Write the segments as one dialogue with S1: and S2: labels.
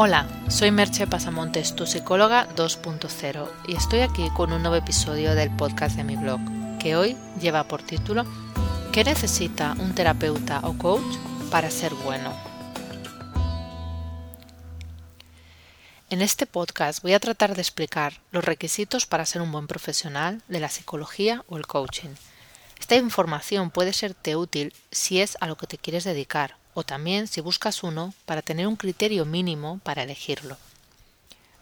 S1: Hola, soy Merche Pasamontes, tu psicóloga 2.0, y estoy aquí con un nuevo episodio del podcast de mi blog, que hoy lleva por título ¿Qué necesita un terapeuta o coach para ser bueno? En este podcast voy a tratar de explicar los requisitos para ser un buen profesional de la psicología o el coaching. Esta información puede serte útil si es a lo que te quieres dedicar o también si buscas uno para tener un criterio mínimo para elegirlo.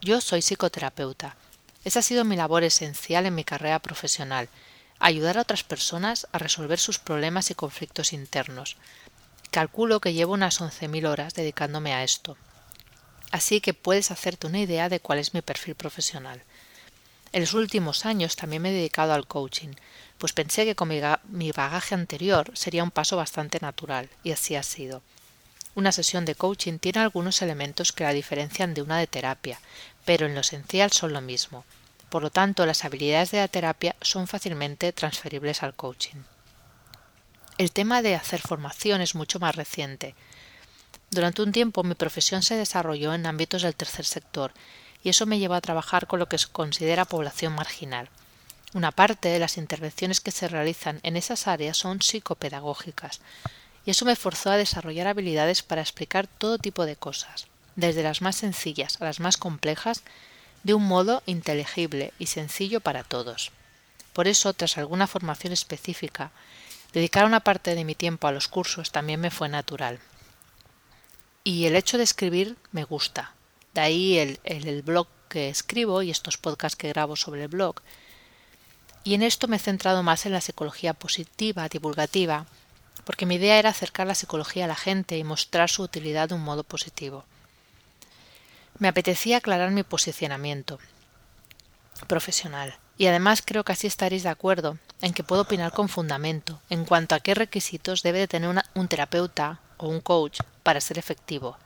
S1: Yo soy psicoterapeuta. Esa ha sido mi labor esencial en mi carrera profesional, ayudar a otras personas a resolver sus problemas y conflictos internos. Calculo que llevo unas 11.000 horas dedicándome a esto. Así que puedes hacerte una idea de cuál es mi perfil profesional. En los últimos años también me he dedicado al coaching, pues pensé que con mi bagaje anterior sería un paso bastante natural, y así ha sido. Una sesión de coaching tiene algunos elementos que la diferencian de una de terapia, pero en lo esencial son lo mismo. Por lo tanto, las habilidades de la terapia son fácilmente transferibles al coaching. El tema de hacer formación es mucho más reciente. Durante un tiempo mi profesión se desarrolló en ámbitos del tercer sector y eso me llevó a trabajar con lo que se considera población marginal. Una parte de las intervenciones que se realizan en esas áreas son psicopedagógicas, y eso me forzó a desarrollar habilidades para explicar todo tipo de cosas, desde las más sencillas a las más complejas, de un modo inteligible y sencillo para todos. Por eso, tras alguna formación específica, dedicar una parte de mi tiempo a los cursos también me fue natural. Y el hecho de escribir me gusta. De ahí el, el, blog que escribo y estos podcasts que grabo sobre el blog, y en esto me he centrado más en la psicología positiva, divulgativa, porque mi idea era acercar la psicología a la gente y mostrar su utilidad de un modo positivo. Me apetecía aclarar mi posicionamiento profesional, y además creo que así estaréis de acuerdo en que puedo opinar con fundamento en cuanto a qué requisitos debe de tener un terapeuta o un coach para ser efectivo.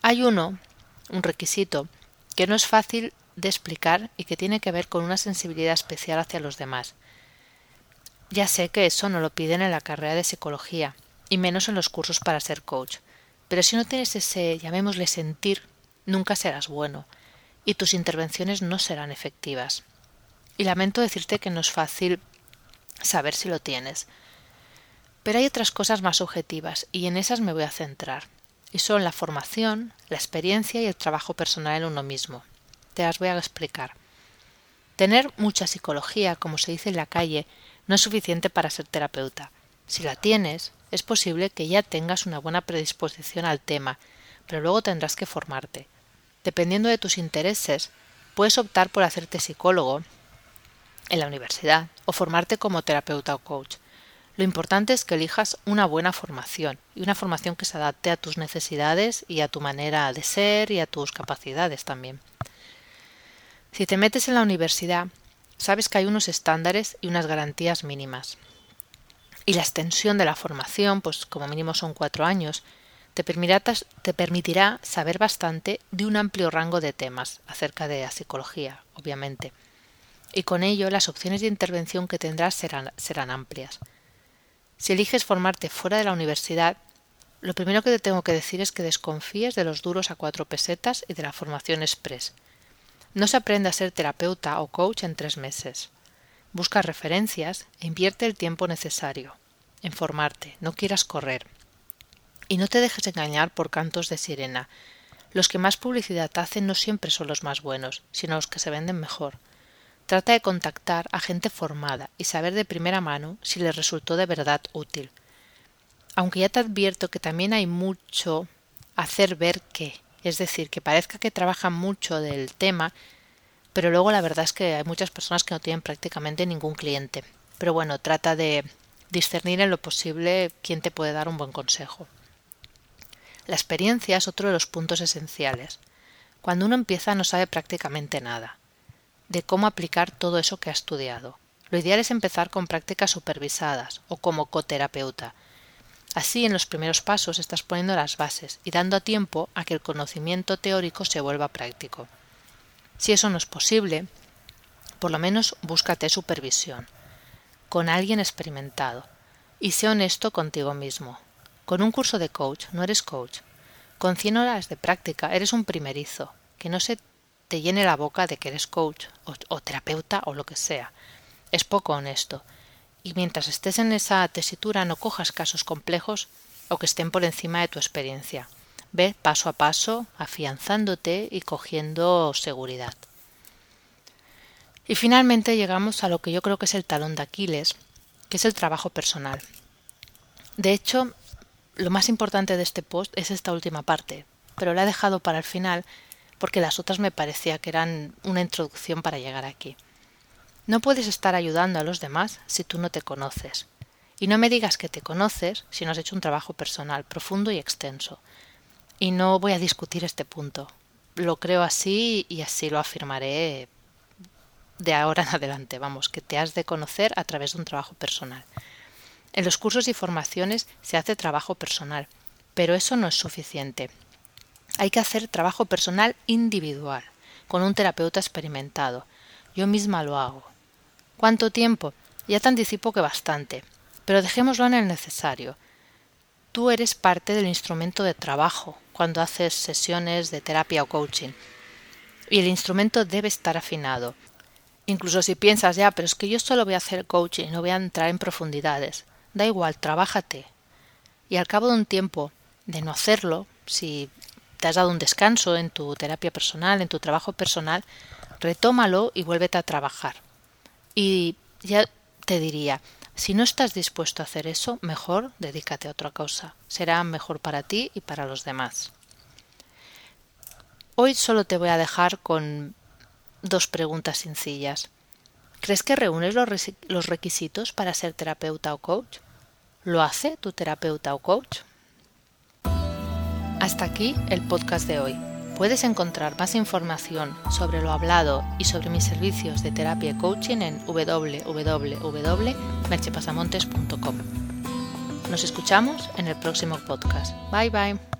S1: Hay uno, un requisito, que no es fácil de explicar y que tiene que ver con una sensibilidad especial hacia los demás. Ya sé que eso no lo piden en la carrera de psicología, y menos en los cursos para ser coach, pero si no tienes ese, llamémosle sentir, nunca serás bueno, y tus intervenciones no serán efectivas. Y lamento decirte que no es fácil saber si lo tienes. Pero hay otras cosas más objetivas, y en esas me voy a centrar, y son la formación, la experiencia y el trabajo personal en uno mismo te las voy a explicar. Tener mucha psicología, como se dice en la calle, no es suficiente para ser terapeuta. Si la tienes, es posible que ya tengas una buena predisposición al tema, pero luego tendrás que formarte. Dependiendo de tus intereses, puedes optar por hacerte psicólogo en la universidad o formarte como terapeuta o coach. Lo importante es que elijas una buena formación y una formación que se adapte a tus necesidades y a tu manera de ser y a tus capacidades también. Si te metes en la universidad, sabes que hay unos estándares y unas garantías mínimas. Y la extensión de la formación, pues como mínimo son cuatro años, te permitirá, saber bastante de un amplio rango de temas acerca de la psicología, obviamente. Y con ello las opciones de intervención que tendrás serán amplias. Si eliges formarte fuera de la universidad, lo primero que te tengo que decir es que desconfíes de los duros a cuatro pesetas y de la formación express. No se aprende a ser terapeuta o coach en tres meses. Busca referencias e invierte el tiempo necesario. En formarte, no quieras correr. Y no te dejes engañar por cantos de sirena. Los que más publicidad hacen no siempre son los más buenos, sino los que se venden mejor. Trata de contactar a gente formada y saber de primera mano si les resultó de verdad útil. Aunque ya te advierto que también hay mucho hacer ver que es decir, que parezca que trabajan mucho del tema, pero luego la verdad es que hay muchas personas que no tienen prácticamente ningún cliente. Pero bueno, trata de discernir en lo posible quién te puede dar un buen consejo. La experiencia es otro de los puntos esenciales. Cuando uno empieza no sabe prácticamente nada de cómo aplicar todo eso que ha estudiado. Lo ideal es empezar con prácticas supervisadas o como coterapeuta, Así, en los primeros pasos estás poniendo las bases y dando tiempo a que el conocimiento teórico se vuelva práctico. Si eso no es posible, por lo menos búscate supervisión, con alguien experimentado, y sé honesto contigo mismo. Con un curso de coach no eres coach. Con 100 horas de práctica eres un primerizo, que no se te llene la boca de que eres coach o, terapeuta o lo que sea. Es poco honesto. Y mientras estés en esa tesitura no cojas casos complejos o que estén por encima de tu experiencia. Ve paso a paso, afianzándote y cogiendo seguridad. Y finalmente llegamos a lo que yo creo que es el talón de Aquiles, que es el trabajo personal. De hecho, lo más importante de este post es esta última parte, pero la he dejado para el final porque las otras me parecía que eran una introducción para llegar aquí. No puedes estar ayudando a los demás si tú no te conoces. Y no me digas que te conoces si no has hecho un trabajo personal profundo y extenso. Y no voy a discutir este punto. Lo creo así y así lo afirmaré de ahora en adelante, vamos, que te has de conocer a través de un trabajo personal. En los cursos y formaciones se hace trabajo personal, pero eso no es suficiente. Hay que hacer trabajo personal individual, con un terapeuta experimentado. Yo misma lo hago. ¿Cuánto tiempo? Ya te anticipo que bastante, pero dejémoslo en el necesario. Tú eres parte del instrumento de trabajo cuando haces sesiones de terapia o coaching, y el instrumento debe estar afinado. Incluso si piensas, ya, pero es que yo solo voy a hacer coaching, no voy a entrar en profundidades. Da igual, trabájate. Y al cabo de un tiempo de no hacerlo, si te has dado un descanso en tu terapia personal, en tu trabajo personal, retómalo y vuélvete a trabajar. Y ya te diría, si no estás dispuesto a hacer eso, mejor dedícate a otra cosa. Será mejor para ti y para los demás. Hoy solo te voy a dejar con dos preguntas sencillas. ¿Crees que reúnes los requisitos para ser terapeuta o coach? ¿Lo hace tu terapeuta o coach? Hasta aquí el podcast de hoy. Puedes encontrar más información sobre lo hablado y sobre mis servicios de terapia y coaching en www.merchepasamontes.com. Nos escuchamos en el próximo podcast. Bye bye.